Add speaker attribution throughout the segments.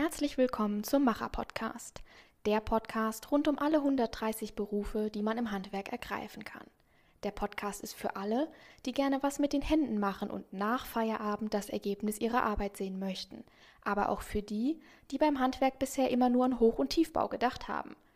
Speaker 1: Herzlich willkommen zum Macher Podcast, der Podcast rund um alle 130 Berufe, die man im Handwerk ergreifen kann. Der Podcast ist für alle, die gerne was mit den Händen machen und nach Feierabend das Ergebnis ihrer Arbeit sehen möchten, aber auch für die, die beim Handwerk bisher immer nur an Hoch- und Tiefbau gedacht haben –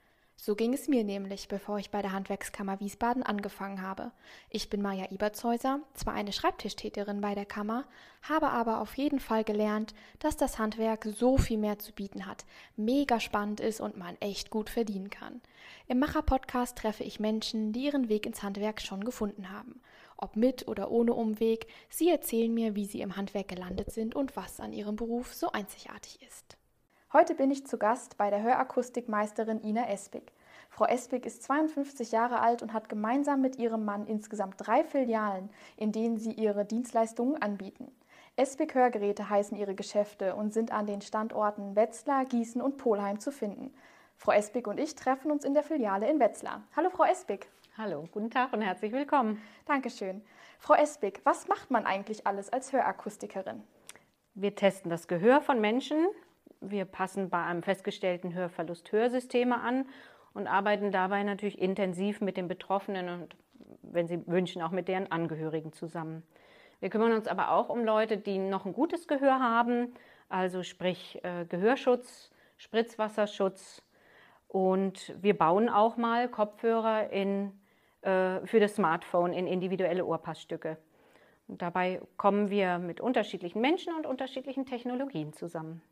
Speaker 1: so ging es mir nämlich, bevor ich bei der Handwerkskammer Wiesbaden angefangen habe. Ich bin Maja Ebertshäuser, zwar eine Schreibtischtäterin bei der Kammer, habe aber auf jeden Fall gelernt, dass das Handwerk so viel mehr zu bieten hat, mega spannend ist und man echt gut verdienen kann. Im Macher-Podcast treffe ich Menschen, die ihren Weg ins Handwerk schon gefunden haben. Ob mit oder ohne Umweg, sie erzählen mir, wie sie im Handwerk gelandet sind und was an ihrem Beruf so einzigartig ist. Heute bin ich zu Gast bei der Hörakustikmeisterin Ina Espig. Frau Espig ist 52 Jahre alt und hat gemeinsam mit ihrem Mann insgesamt drei Filialen, in denen sie ihre Dienstleistungen anbieten. Espig Hörgeräte heißen ihre Geschäfte und sind an den Standorten Wetzlar, Gießen und Polheim zu finden. Frau Espig und ich treffen uns in der Filiale in Wetzlar. Hallo Frau Espig.
Speaker 2: Hallo, guten Tag und herzlich willkommen.
Speaker 1: Dankeschön. Frau Espig, was macht man eigentlich alles als Hörakustikerin?
Speaker 2: Wir testen das Gehör von Menschen wir passen bei einem festgestellten Hörverlust Hörsysteme an und arbeiten dabei natürlich intensiv mit den Betroffenen und, wenn sie wünschen, auch mit deren Angehörigen zusammen. Wir kümmern uns aber auch um Leute, die noch ein gutes Gehör haben, also sprich äh, Gehörschutz, Spritzwasserschutz und wir bauen auch mal Kopfhörer in, äh, für das Smartphone in individuelle Ohrpassstücke. Und dabei kommen wir mit unterschiedlichen Menschen und unterschiedlichen Technologien zusammen.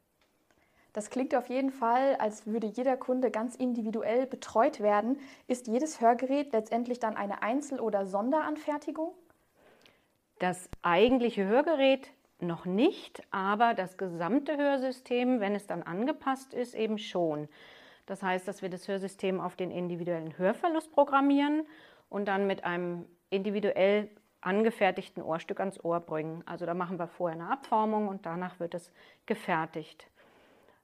Speaker 1: Das klingt auf jeden Fall, als würde jeder Kunde ganz individuell betreut werden. Ist jedes Hörgerät letztendlich dann eine Einzel- oder Sonderanfertigung?
Speaker 2: Das eigentliche Hörgerät noch nicht, aber das gesamte Hörsystem, wenn es dann angepasst ist, eben schon. Das heißt, dass wir das Hörsystem auf den individuellen Hörverlust programmieren und dann mit einem individuell angefertigten Ohrstück ans Ohr bringen. Also da machen wir vorher eine Abformung und danach wird es gefertigt.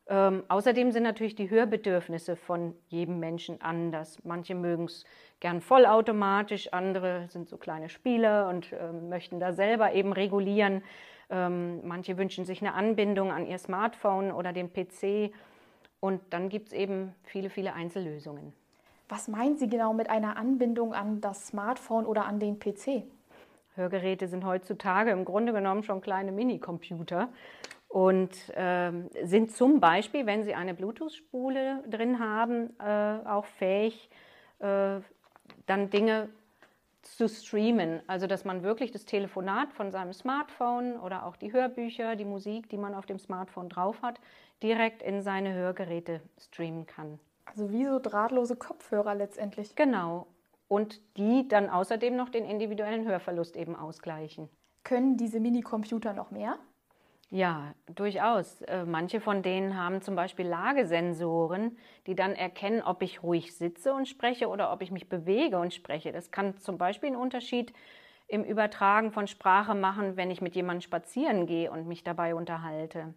Speaker 2: Ähm, außerdem sind natürlich die Hörbedürfnisse von jedem Menschen anders. Manche mögen es gern vollautomatisch, andere sind so kleine Spieler und äh, möchten da selber eben regulieren. Ähm, manche wünschen sich eine Anbindung an ihr Smartphone oder den PC. Und dann gibt es eben viele, viele Einzellösungen.
Speaker 1: Was meinen Sie genau mit einer Anbindung an das Smartphone oder an den PC?
Speaker 2: Hörgeräte sind heutzutage im Grunde genommen schon kleine Minicomputer und äh, sind zum Beispiel, wenn Sie eine Bluetooth-Spule drin haben, äh, auch fähig, äh, dann Dinge zu streamen. Also dass man wirklich das Telefonat von seinem Smartphone oder auch die Hörbücher, die Musik, die man auf dem Smartphone drauf hat, direkt in seine Hörgeräte streamen kann.
Speaker 1: Also wie so drahtlose Kopfhörer letztendlich.
Speaker 2: Genau. Und die dann außerdem noch den individuellen Hörverlust eben ausgleichen.
Speaker 1: Können diese Minicomputer noch mehr?
Speaker 2: Ja, durchaus. Äh, manche von denen haben zum Beispiel Lagesensoren, die dann erkennen, ob ich ruhig sitze und spreche oder ob ich mich bewege und spreche. Das kann zum Beispiel einen Unterschied im Übertragen von Sprache machen, wenn ich mit jemandem spazieren gehe und mich dabei unterhalte.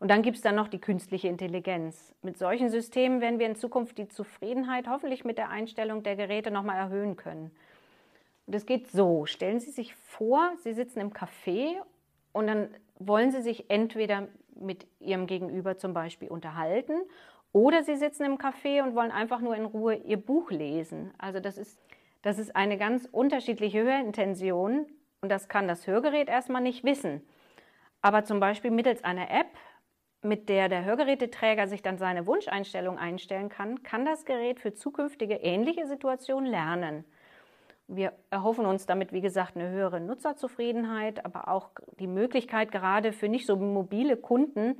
Speaker 2: Und dann gibt es dann noch die künstliche Intelligenz. Mit solchen Systemen werden wir in Zukunft die Zufriedenheit hoffentlich mit der Einstellung der Geräte nochmal erhöhen können. Und es geht so, stellen Sie sich vor, Sie sitzen im Café und dann wollen Sie sich entweder mit Ihrem Gegenüber zum Beispiel unterhalten oder Sie sitzen im Café und wollen einfach nur in Ruhe Ihr Buch lesen. Also das ist, das ist eine ganz unterschiedliche Hörintention und das kann das Hörgerät erstmal nicht wissen. Aber zum Beispiel mittels einer App, mit der der Hörgeräteträger sich dann seine Wunscheinstellung einstellen kann, kann das Gerät für zukünftige ähnliche Situationen lernen. Wir erhoffen uns damit, wie gesagt, eine höhere Nutzerzufriedenheit, aber auch die Möglichkeit, gerade für nicht so mobile Kunden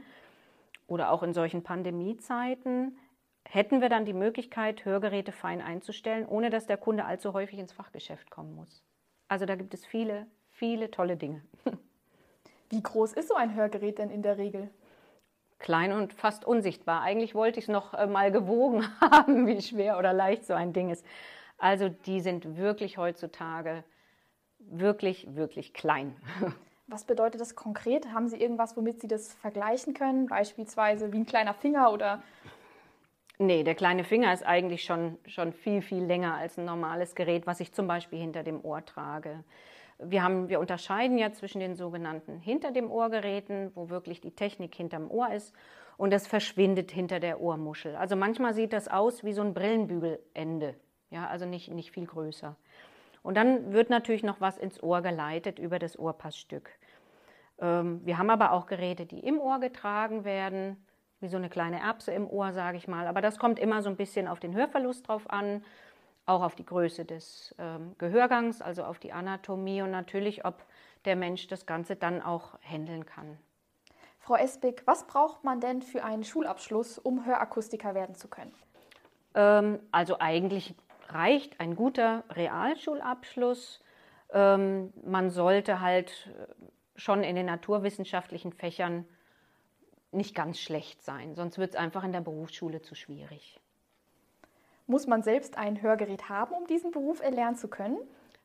Speaker 2: oder auch in solchen Pandemiezeiten, hätten wir dann die Möglichkeit, Hörgeräte fein einzustellen, ohne dass der Kunde allzu häufig ins Fachgeschäft kommen muss. Also da gibt es viele, viele tolle Dinge.
Speaker 1: Wie groß ist so ein Hörgerät denn in der Regel?
Speaker 2: Klein und fast unsichtbar. Eigentlich wollte ich es noch äh, mal gewogen haben, wie schwer oder leicht so ein Ding ist. Also die sind wirklich heutzutage wirklich, wirklich klein.
Speaker 1: Was bedeutet das konkret? Haben Sie irgendwas, womit Sie das vergleichen können? Beispielsweise wie ein kleiner Finger oder?
Speaker 2: Nee, der kleine Finger ist eigentlich schon, schon viel, viel länger als ein normales Gerät, was ich zum Beispiel hinter dem Ohr trage. Wir, haben, wir unterscheiden ja zwischen den sogenannten hinter dem Ohrgeräten, wo wirklich die Technik hinterm Ohr ist, und das verschwindet hinter der Ohrmuschel. Also manchmal sieht das aus wie so ein Brillenbügelende, ja, also nicht, nicht viel größer. Und dann wird natürlich noch was ins Ohr geleitet über das Ohrpassstück. Ähm, wir haben aber auch Geräte, die im Ohr getragen werden, wie so eine kleine Erbse im Ohr, sage ich mal. Aber das kommt immer so ein bisschen auf den Hörverlust drauf an, auch auf die Größe des ähm, Gehörgangs, also auf die Anatomie und natürlich, ob der Mensch das Ganze dann auch handeln kann.
Speaker 1: Frau Espig, was braucht man denn für einen Schulabschluss, um Hörakustiker werden zu können?
Speaker 2: Ähm, also eigentlich reicht ein guter Realschulabschluss. Ähm, man sollte halt äh, schon in den naturwissenschaftlichen Fächern nicht ganz schlecht sein, sonst wird es einfach in der Berufsschule zu schwierig.
Speaker 1: Muss man selbst ein Hörgerät haben, um diesen Beruf erlernen zu können?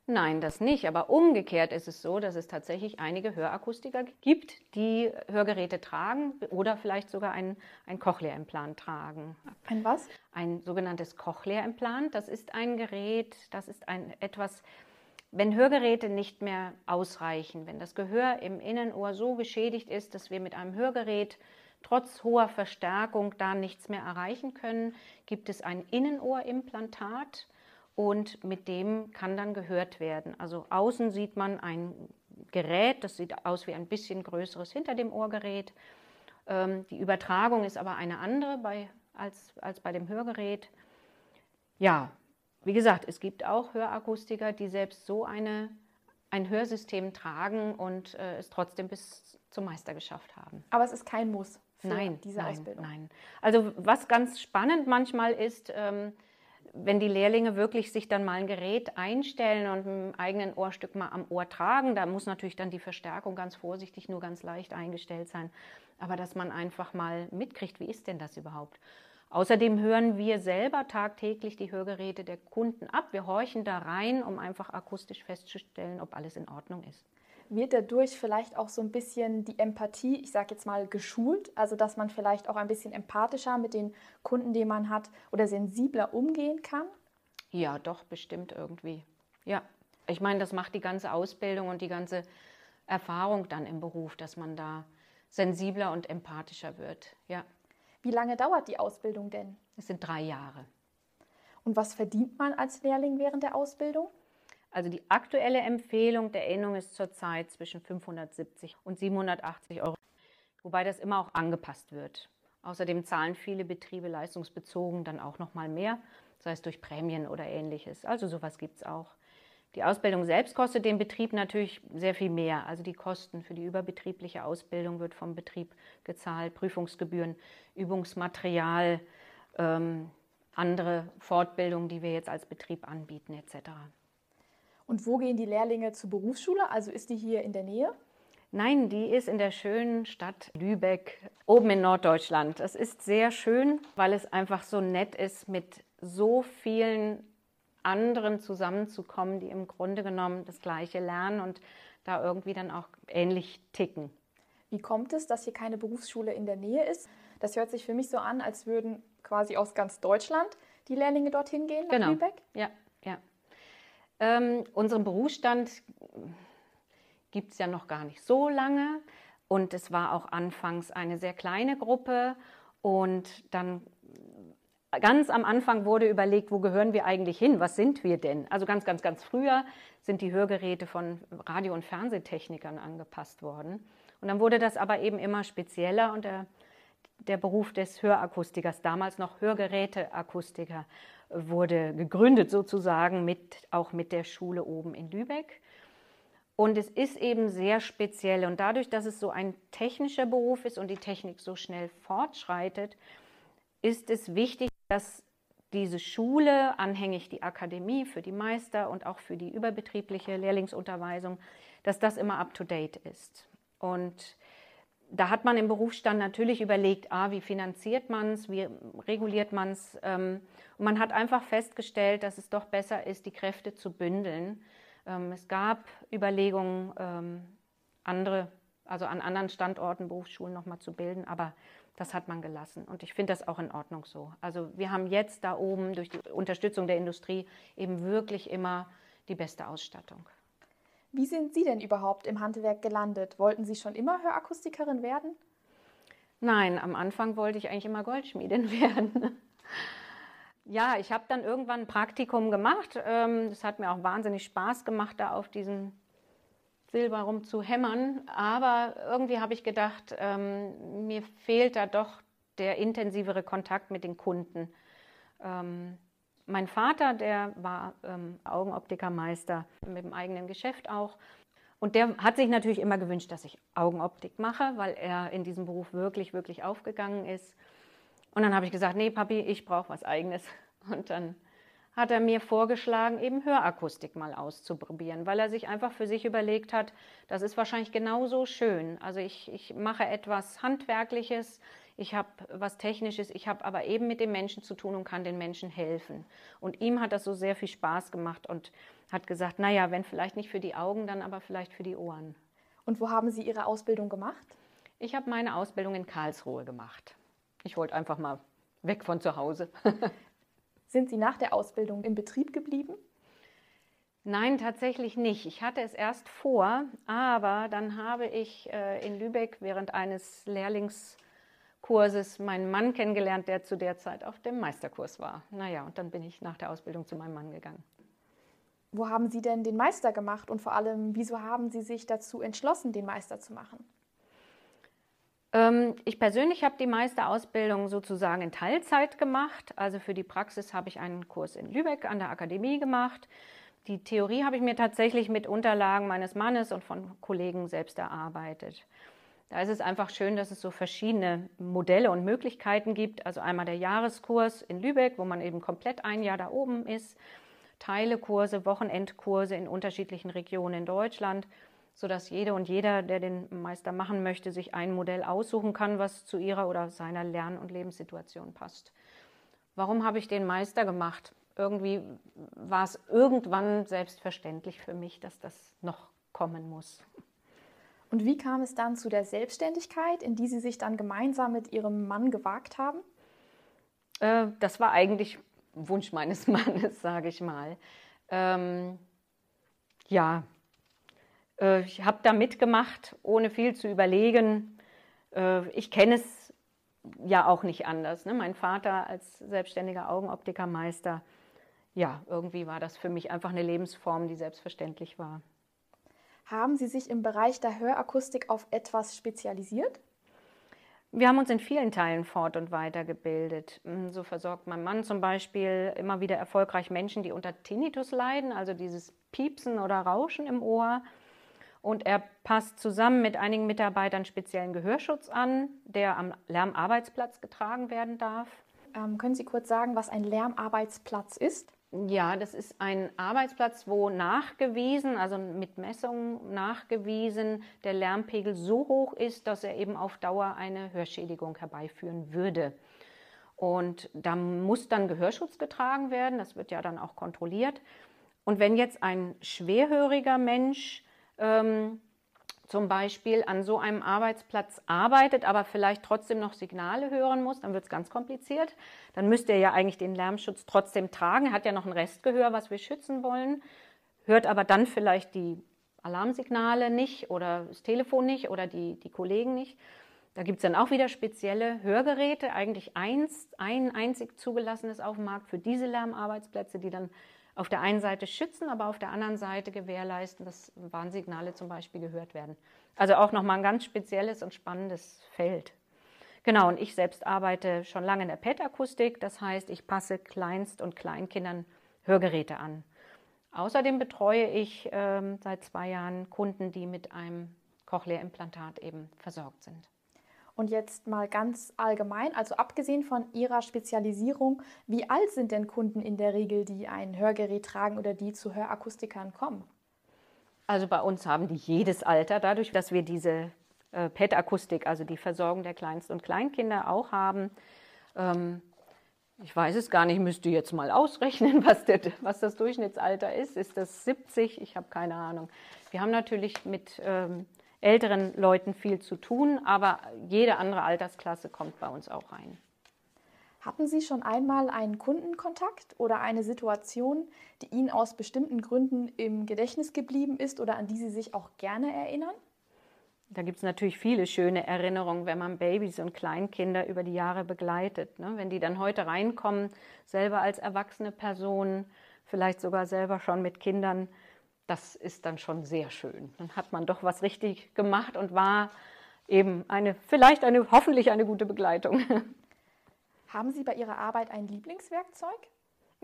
Speaker 2: Nein, das nicht. Aber umgekehrt ist es so, dass es tatsächlich einige Hörakustiker gibt, die Hörgeräte tragen oder vielleicht sogar ein, ein Cochlea-Implant tragen.
Speaker 1: Ein was?
Speaker 2: Ein sogenanntes Cochlea-Implant. Das ist ein Gerät, das ist ein etwas, wenn Hörgeräte nicht mehr ausreichen, wenn das Gehör im Innenohr so geschädigt ist, dass wir mit einem Hörgerät trotz hoher Verstärkung da nichts mehr erreichen können, gibt es ein Innenohrimplantat und mit dem kann dann gehört werden. Also außen sieht man ein Gerät, das sieht aus wie ein bisschen größeres hinter dem Ohrgerät. Ähm, die Übertragung ist aber eine andere bei, als, als bei dem Hörgerät. Ja, wie gesagt, es gibt auch Hörakustiker, die selbst so eine, ein Hörsystem tragen und äh, es trotzdem bis zum Meister geschafft haben.
Speaker 1: Aber es ist kein Muss
Speaker 2: für nein,
Speaker 1: diese
Speaker 2: nein,
Speaker 1: Ausbildung.
Speaker 2: Nein. Also was ganz spannend manchmal ist, ähm, wenn die Lehrlinge wirklich sich dann mal ein Gerät einstellen und ein eigenen Ohrstück mal am Ohr tragen, da muss natürlich dann die Verstärkung ganz vorsichtig, nur ganz leicht eingestellt sein. Aber dass man einfach mal mitkriegt, wie ist denn das überhaupt? Außerdem hören wir selber tagtäglich die Hörgeräte der Kunden ab. Wir horchen da rein, um einfach akustisch festzustellen, ob alles in Ordnung ist
Speaker 1: wird dadurch vielleicht auch so ein bisschen die Empathie, ich sage jetzt mal, geschult? Also dass man vielleicht auch ein bisschen empathischer mit den Kunden, die man hat, oder sensibler umgehen kann?
Speaker 2: Ja, doch, bestimmt irgendwie. Ja, ich meine, das macht die ganze Ausbildung und die ganze Erfahrung dann im Beruf, dass man da sensibler und empathischer wird. Ja.
Speaker 1: Wie lange dauert die Ausbildung denn?
Speaker 2: Es sind drei Jahre.
Speaker 1: Und was verdient man als Lehrling während der Ausbildung?
Speaker 2: Also die aktuelle Empfehlung der Innung ist zurzeit zwischen 570 und 780 Euro, wobei das immer auch angepasst wird. Außerdem zahlen viele Betriebe leistungsbezogen dann auch noch mal mehr, sei es durch Prämien oder ähnliches. Also sowas gibt es auch. Die Ausbildung selbst kostet den Betrieb natürlich sehr viel mehr. Also die Kosten für die überbetriebliche Ausbildung wird vom Betrieb gezahlt, Prüfungsgebühren, Übungsmaterial, ähm, andere Fortbildungen, die wir jetzt als Betrieb anbieten etc.
Speaker 1: Und wo gehen die Lehrlinge zur Berufsschule? Also ist die hier in der Nähe?
Speaker 2: Nein, die ist in der schönen Stadt Lübeck, oben in Norddeutschland. Es ist sehr schön, weil es einfach so nett ist, mit so vielen anderen zusammenzukommen, die im Grunde genommen das Gleiche lernen und da irgendwie dann auch ähnlich ticken.
Speaker 1: Wie kommt es, dass hier keine Berufsschule in der Nähe ist? Das hört sich für mich so an, als würden quasi aus ganz Deutschland die Lehrlinge dorthin gehen nach
Speaker 2: genau.
Speaker 1: Lübeck.
Speaker 2: Ja, ja. Ähm, unseren Berufsstand gibt es ja noch gar nicht so lange. Und es war auch anfangs eine sehr kleine Gruppe. Und dann ganz am Anfang wurde überlegt, wo gehören wir eigentlich hin, was sind wir denn? Also ganz, ganz, ganz früher sind die Hörgeräte von Radio- und Fernsehtechnikern angepasst worden. Und dann wurde das aber eben immer spezieller und der, der Beruf des Hörakustikers, damals noch Hörgeräteakustiker, wurde gegründet sozusagen mit, auch mit der Schule oben in Lübeck. Und es ist eben sehr speziell. Und dadurch, dass es so ein technischer Beruf ist und die Technik so schnell fortschreitet, ist es wichtig, dass diese Schule, anhängig die Akademie für die Meister und auch für die überbetriebliche Lehrlingsunterweisung, dass das immer up-to-date ist. Und da hat man im Berufsstand natürlich überlegt, ah, wie finanziert man es, wie reguliert man es. Ähm, und man hat einfach festgestellt, dass es doch besser ist, die Kräfte zu bündeln. Ähm, es gab Überlegungen, ähm, andere, also an anderen Standorten Berufsschulen nochmal zu bilden, aber das hat man gelassen. Und ich finde das auch in Ordnung so. Also wir haben jetzt da oben durch die Unterstützung der Industrie eben wirklich immer die beste Ausstattung.
Speaker 1: Wie sind Sie denn überhaupt im Handwerk gelandet? Wollten Sie schon immer Hörakustikerin werden?
Speaker 2: Nein, am Anfang wollte ich eigentlich immer Goldschmiedin werden. ja, ich habe dann irgendwann ein Praktikum gemacht. Ähm, hat mir auch wahnsinnig Spaß gemacht, da auf diesen Silber rumzuhämmern. Aber irgendwie habe ich gedacht, ähm, mir fehlt da doch der intensivere Kontakt mit den Kunden. Ähm, mein Vater, der war ähm, Augenoptikermeister mit dem eigenen Geschäft auch. Und der hat sich natürlich immer gewünscht, dass ich Augenoptik mache, weil er in diesem Beruf wirklich, wirklich aufgegangen ist. Und dann habe ich gesagt, nee, Papi, ich brauche was eigenes. Und dann hat er mir vorgeschlagen, eben Hörakustik mal auszuprobieren, weil er sich einfach für sich überlegt hat, das ist wahrscheinlich genauso schön. Also ich, ich mache etwas Handwerkliches, ich habe was Technisches, ich habe aber eben mit den Menschen zu tun und kann den Menschen helfen. Und ihm hat das so sehr viel Spaß gemacht und hat gesagt, naja, wenn vielleicht nicht für die Augen, dann aber vielleicht für die Ohren.
Speaker 1: Und wo haben Sie Ihre Ausbildung gemacht?
Speaker 2: Ich habe meine Ausbildung in Karlsruhe gemacht. Ich wollte einfach mal weg von zu Hause.
Speaker 1: Sind Sie nach der Ausbildung im Betrieb geblieben?
Speaker 2: Nein, tatsächlich nicht. Ich hatte es erst vor, aber dann habe ich äh, in Lübeck während eines Lehrlings Kurses meinen Mann kennengelernt, der zu der Zeit auf dem Meisterkurs war. Naja, und dann bin ich nach der Ausbildung zu meinem Mann gegangen.
Speaker 1: Wo haben Sie denn den Meister gemacht und vor allem, wieso haben Sie sich dazu entschlossen, den Meister zu machen?
Speaker 2: Ähm, ich persönlich habe die Meisterausbildung sozusagen in Teilzeit gemacht. Also für die Praxis habe ich einen Kurs in Lübeck an der Akademie gemacht. Die Theorie habe ich mir tatsächlich mit Unterlagen meines Mannes und von Kollegen selbst erarbeitet. Da ist es einfach schön, dass es so verschiedene Modelle und Möglichkeiten gibt. Also einmal der Jahreskurs in Lübeck, wo man eben komplett ein Jahr da oben ist. Teilekurse, Wochenendkurse in unterschiedlichen Regionen in Deutschland, sodass jede und jeder, der den Meister machen möchte, sich ein Modell aussuchen kann, was zu ihrer oder seiner Lern- und Lebenssituation passt. Warum habe ich den Meister gemacht? Irgendwie war es irgendwann selbstverständlich für mich, dass das noch kommen muss.
Speaker 1: Und wie kam es dann zu der Selbstständigkeit, in die Sie sich dann gemeinsam mit Ihrem Mann gewagt haben?
Speaker 2: Äh, das war eigentlich Wunsch meines Mannes, sage ich mal. Ähm, ja, äh, ich habe da mitgemacht, ohne viel zu überlegen. Äh, ich kenne es ja auch nicht anders. Ne? Mein Vater als selbstständiger Augenoptikermeister, ja, irgendwie war das für mich einfach eine Lebensform, die selbstverständlich war.
Speaker 1: Haben Sie sich im Bereich der Hörakustik auf etwas spezialisiert?
Speaker 2: Wir haben uns in vielen Teilen fort- und weitergebildet. Hm, so versorgt mein Mann zum Beispiel immer wieder erfolgreich Menschen, die unter Tinnitus leiden, also dieses Piepsen oder Rauschen im Ohr. Und er passt zusammen mit einigen Mitarbeitern speziellen Gehörschutz an, der am Lärmarbeitsplatz getragen werden darf.
Speaker 1: Ähm, können Sie kurz sagen, was ein Lärmarbeitsplatz ist?
Speaker 2: Ja, das ist ein Arbeitsplatz, wo nachgewiesen, also mit Messungen nachgewiesen, der Lärmpegel so hoch ist, dass er eben auf Dauer eine Hörschädigung herbeiführen würde. Und da muss dann Gehörschutz getragen werden, das wird ja dann auch kontrolliert. Und wenn jetzt ein schwerhöriger Mensch ähm, zum Beispiel an so einem Arbeitsplatz arbeitet, aber vielleicht trotzdem noch Signale hören muss, dann wird es ganz kompliziert. Dann müsste er ja eigentlich den Lärmschutz trotzdem tragen. Er hat ja noch ein Restgehör, was wir schützen wollen, hört aber dann vielleicht die Alarmsignale nicht oder das Telefon nicht oder die, die Kollegen nicht. Da gibt es dann auch wieder spezielle Hörgeräte, eigentlich eins, ein einzig zugelassenes auf dem Markt für diese Lärmarbeitsplätze, die dann auf der einen Seite schützen, aber auf der anderen Seite gewährleisten, dass Warnsignale zum Beispiel gehört werden. Also auch nochmal ein ganz spezielles und spannendes Feld. Genau, und ich selbst arbeite schon lange in der PET-Akustik, das heißt, ich passe Kleinst- und Kleinkindern Hörgeräte an. Außerdem betreue ich ähm, seit zwei Jahren Kunden, die mit einem Cochlea-Implantat eben versorgt sind.
Speaker 1: Und jetzt mal ganz allgemein, also abgesehen von Ihrer Spezialisierung, wie alt sind denn Kunden in der Regel, die ein Hörgerät tragen oder die zu Hörakustikern kommen?
Speaker 2: Also bei uns haben die jedes Alter, dadurch, dass wir diese äh, PET-Akustik, also die Versorgung der Kleinst- und Kleinkinder auch haben. Ähm, ich weiß es gar nicht, müsste jetzt mal ausrechnen, was, der, was das Durchschnittsalter ist. Ist das 70? Ich habe keine Ahnung. Wir haben natürlich mit ähm, älteren Leuten viel zu tun, aber jede andere Altersklasse kommt bei uns auch rein.
Speaker 1: Hatten Sie schon einmal einen Kundenkontakt oder eine Situation, die Ihnen aus bestimmten Gründen im Gedächtnis geblieben ist oder an die Sie sich auch gerne erinnern?
Speaker 2: Da gibt es natürlich viele schöne Erinnerungen, wenn man Babys und Kleinkinder über die Jahre begleitet. Ne? Wenn die dann heute reinkommen, selber als erwachsene Personen, vielleicht sogar selber schon mit Kindern, das ist dann schon sehr schön. Dann hat man doch was richtig gemacht und war eben eine, vielleicht eine, hoffentlich eine gute Begleitung.
Speaker 1: Haben Sie bei Ihrer Arbeit ein Lieblingswerkzeug?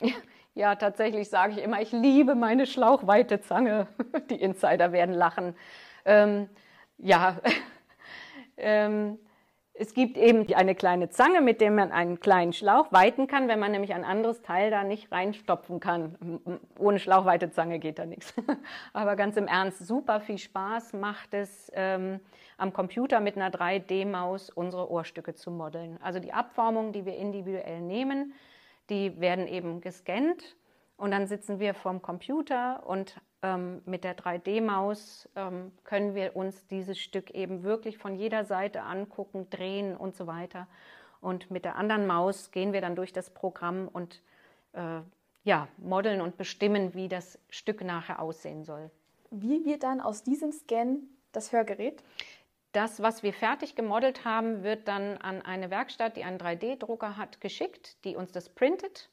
Speaker 2: Ja, tatsächlich sage ich immer, ich liebe meine schlauchweite Zange. Die Insider werden lachen. Ähm, ja, ähm, es gibt eben eine kleine Zange, mit der man einen kleinen Schlauch weiten kann, wenn man nämlich ein anderes Teil da nicht reinstopfen kann. Ohne schlauchweite Zange geht da nichts. Aber ganz im Ernst, super viel Spaß macht es, ähm, am Computer mit einer 3D-Maus unsere Ohrstücke zu modeln. Also die Abformungen, die wir individuell nehmen, die werden eben gescannt und dann sitzen wir vorm Computer und ähm, mit der 3D-Maus ähm, können wir uns dieses Stück eben wirklich von jeder Seite angucken, drehen und so weiter. Und mit der anderen Maus gehen wir dann durch das Programm und äh, ja, modeln und bestimmen, wie das Stück nachher aussehen soll.
Speaker 1: Wie wird dann aus diesem Scan das Hörgerät?
Speaker 2: Das, was wir fertig gemodelt haben, wird dann an eine Werkstatt, die einen 3D-Drucker hat, geschickt, die uns das printet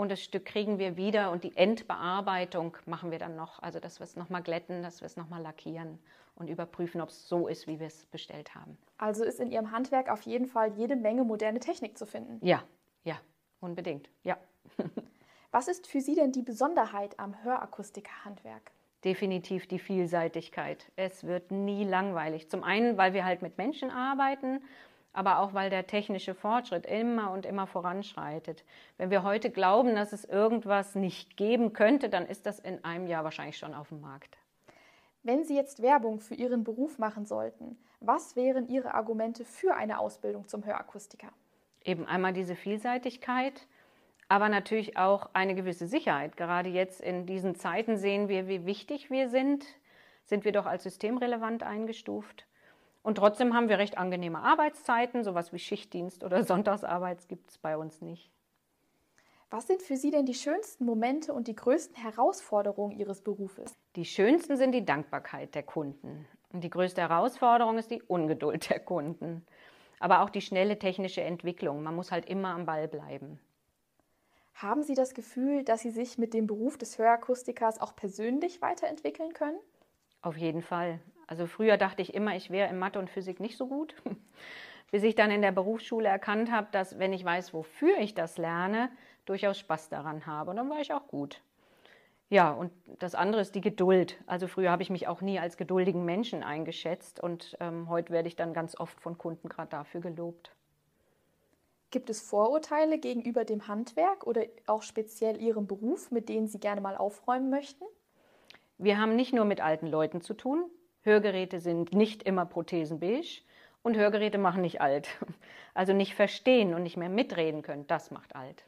Speaker 2: und das Stück kriegen wir wieder und die Endbearbeitung machen wir dann noch. Also, dass wir es nochmal glätten, dass wir es nochmal lackieren und überprüfen, ob es so ist, wie wir es bestellt haben.
Speaker 1: Also ist in Ihrem Handwerk auf jeden Fall jede Menge moderne Technik zu finden.
Speaker 2: Ja, ja, unbedingt, ja.
Speaker 1: Was ist für Sie denn die Besonderheit am Hörakustikerhandwerk?
Speaker 2: Definitiv die Vielseitigkeit. Es wird nie langweilig. Zum einen, weil wir halt mit Menschen arbeiten aber auch weil der technische Fortschritt immer und immer voranschreitet. Wenn wir heute glauben, dass es irgendwas nicht geben könnte, dann ist das in einem Jahr wahrscheinlich schon auf dem Markt.
Speaker 1: Wenn Sie jetzt Werbung für Ihren Beruf machen sollten, was wären Ihre Argumente für eine Ausbildung zum Hörakustiker?
Speaker 2: Eben einmal diese Vielseitigkeit, aber natürlich auch eine gewisse Sicherheit. Gerade jetzt in diesen Zeiten sehen wir, wie wichtig wir sind. Sind wir doch als systemrelevant eingestuft. Und trotzdem haben wir recht angenehme Arbeitszeiten, sowas wie Schichtdienst oder Sonntagsarbeit gibt es bei uns nicht.
Speaker 1: Was sind für Sie denn die schönsten Momente und die größten Herausforderungen Ihres Berufes?
Speaker 2: Die schönsten sind die Dankbarkeit der Kunden. Und die größte Herausforderung ist die Ungeduld der Kunden. Aber auch die schnelle technische Entwicklung. Man muss halt immer am Ball bleiben.
Speaker 1: Haben Sie das Gefühl, dass Sie sich mit dem Beruf des Hörakustikers auch persönlich weiterentwickeln können?
Speaker 2: Auf jeden Fall. Also früher dachte ich immer, ich wäre in Mathe und Physik nicht so gut, bis ich dann in der Berufsschule erkannt habe, dass wenn ich weiß, wofür ich das lerne, durchaus Spaß daran habe. Und dann war ich auch gut. Ja, und das andere ist die Geduld. Also früher habe ich mich auch nie als geduldigen Menschen eingeschätzt und ähm, heute werde ich dann ganz oft von Kunden gerade dafür gelobt.
Speaker 1: Gibt es Vorurteile gegenüber dem Handwerk oder auch speziell Ihrem Beruf, mit denen Sie gerne mal aufräumen möchten?
Speaker 2: Wir haben nicht nur mit alten Leuten zu tun, Hörgeräte sind nicht immer prothesenbeige und Hörgeräte machen nicht alt. Also nicht verstehen und nicht mehr mitreden können, das macht alt.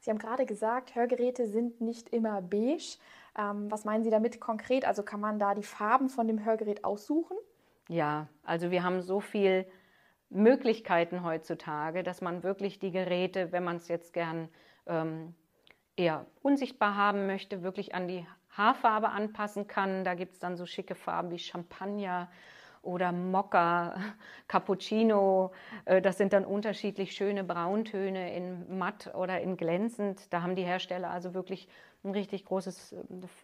Speaker 1: Sie haben gerade gesagt, Hörgeräte sind nicht immer beige. Ähm, was meinen Sie damit konkret? Also kann man da die Farben von dem Hörgerät aussuchen?
Speaker 2: Ja, also wir haben so viele Möglichkeiten heutzutage, dass man wirklich die Geräte, wenn man es jetzt gern ähm, eher unsichtbar haben möchte, wirklich an die Haarfarbe anpassen kann. Da gibt es dann so schicke Farben wie Champagner oder Mokka, Cappuccino. Äh, das sind dann unterschiedlich schöne Brauntöne in matt oder in glänzend. Da haben die Hersteller also wirklich ein richtig großes,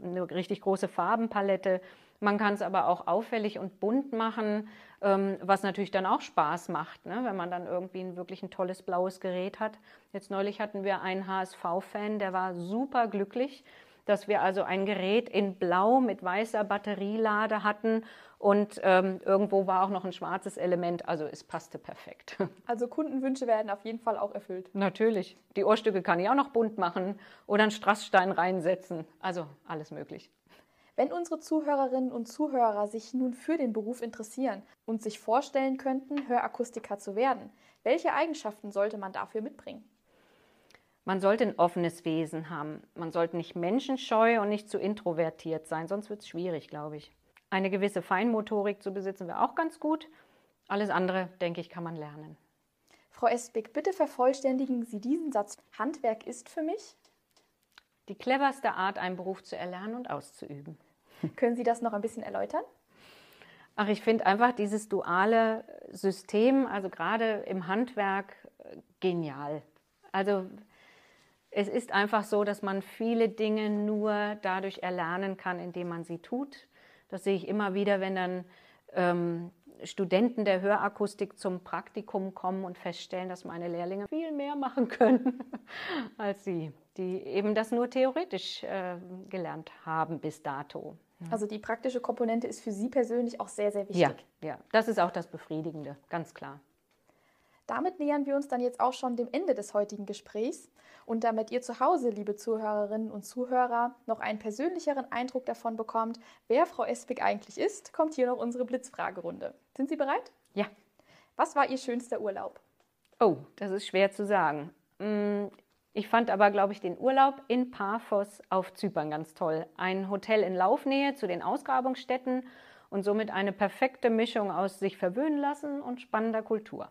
Speaker 2: eine richtig große Farbenpalette. Man kann es aber auch auffällig und bunt machen, ähm, was natürlich dann auch Spaß macht, ne? wenn man dann irgendwie ein wirklich ein tolles blaues Gerät hat. Jetzt neulich hatten wir einen HSV-Fan, der war super glücklich dass wir also ein Gerät in Blau mit weißer Batterielade hatten und ähm, irgendwo war auch noch ein schwarzes Element, also es passte perfekt.
Speaker 1: Also Kundenwünsche werden auf jeden Fall auch erfüllt.
Speaker 2: Natürlich. Die Ohrstücke kann ich auch noch bunt machen oder einen Strassstein reinsetzen, also alles möglich.
Speaker 1: Wenn unsere Zuhörerinnen und Zuhörer sich nun für den Beruf interessieren und sich vorstellen könnten, Hörakustiker zu werden, welche Eigenschaften sollte man dafür mitbringen?
Speaker 2: Man sollte ein offenes Wesen haben. Man sollte nicht menschenscheu und nicht zu introvertiert sein, sonst wird es schwierig, glaube ich. Eine gewisse Feinmotorik zu besitzen wäre auch ganz gut. Alles andere, denke ich, kann man lernen.
Speaker 1: Frau Espig, bitte vervollständigen Sie diesen Satz. Handwerk ist für mich
Speaker 2: die cleverste Art, einen Beruf zu erlernen und auszuüben.
Speaker 1: Können Sie das noch ein bisschen erläutern?
Speaker 2: Ach, ich finde einfach dieses duale System, also gerade im Handwerk, genial. Also es ist einfach so, dass man viele Dinge nur dadurch erlernen kann, indem man sie tut. Das sehe ich immer wieder, wenn dann ähm, Studenten der Hörakustik zum Praktikum kommen und feststellen, dass meine Lehrlinge viel mehr machen können als sie, die eben das nur theoretisch äh, gelernt haben bis dato.
Speaker 1: Also die praktische Komponente ist für Sie persönlich auch sehr, sehr wichtig.
Speaker 2: Ja, ja, das ist auch das Befriedigende, ganz klar.
Speaker 1: Damit nähern wir uns dann jetzt auch schon dem Ende des heutigen Gesprächs. Und damit ihr zu Hause, liebe Zuhörerinnen und Zuhörer, noch einen persönlicheren Eindruck davon bekommt, wer Frau Espig eigentlich ist, kommt hier noch unsere Blitzfragerunde. Sind Sie bereit?
Speaker 2: Ja.
Speaker 1: Was war Ihr schönster Urlaub?
Speaker 2: Oh, das ist schwer zu sagen. Mm, ich fand aber, glaube ich, den Urlaub in Paphos auf Zypern ganz toll. Ein Hotel in Laufnähe zu den Ausgrabungsstätten und somit eine perfekte Mischung aus sich verwöhnen lassen und spannender Kultur.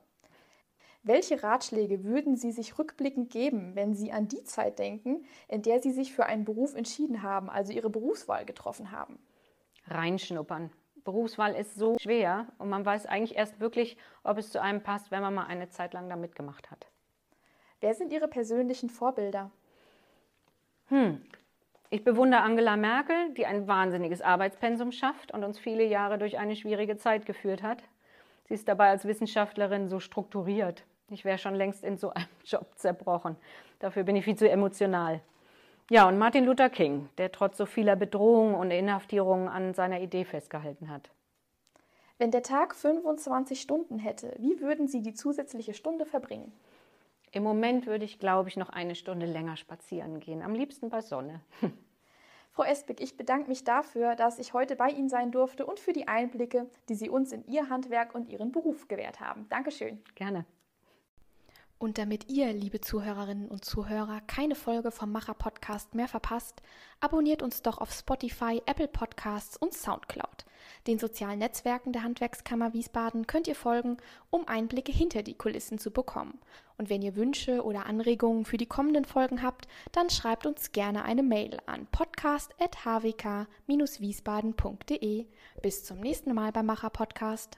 Speaker 1: Welche Ratschläge würden Sie sich rückblickend geben, wenn Sie an die Zeit denken, in der Sie sich für einen Beruf entschieden haben, also Ihre Berufswahl getroffen haben?
Speaker 2: Reinschnuppern. Berufswahl ist so schwer und man weiß eigentlich erst wirklich, ob es zu einem passt, wenn man mal eine Zeit lang da mitgemacht hat.
Speaker 1: Wer sind Ihre persönlichen Vorbilder?
Speaker 2: Hm. Ich bewundere Angela Merkel, die ein wahnsinniges Arbeitspensum schafft und uns viele Jahre durch eine schwierige Zeit geführt hat. Sie ist dabei als Wissenschaftlerin so strukturiert. Ich wäre schon längst in so einem Job zerbrochen. Dafür bin ich viel zu emotional. Ja, und Martin Luther King, der trotz so vieler Bedrohungen und Inhaftierungen an seiner Idee festgehalten hat.
Speaker 1: Wenn der Tag 25 Stunden hätte, wie würden Sie die zusätzliche Stunde verbringen?
Speaker 2: Im Moment würde ich, glaube ich, noch eine Stunde länger spazieren gehen. Am liebsten bei Sonne.
Speaker 1: Frau Espig, ich bedanke mich dafür, dass ich heute bei Ihnen sein durfte und für die Einblicke, die Sie uns in Ihr Handwerk und Ihren Beruf gewährt haben. Dankeschön.
Speaker 2: Gerne.
Speaker 1: Und damit ihr, liebe Zuhörerinnen und Zuhörer, keine Folge vom Macher Podcast mehr verpasst, abonniert uns doch auf Spotify, Apple Podcasts und Soundcloud. Den sozialen Netzwerken der Handwerkskammer Wiesbaden könnt ihr folgen, um Einblicke hinter die Kulissen zu bekommen. Und wenn ihr Wünsche oder Anregungen für die kommenden Folgen habt, dann schreibt uns gerne eine Mail an podcast.hwk-wiesbaden.de. Bis zum nächsten Mal beim Macher Podcast.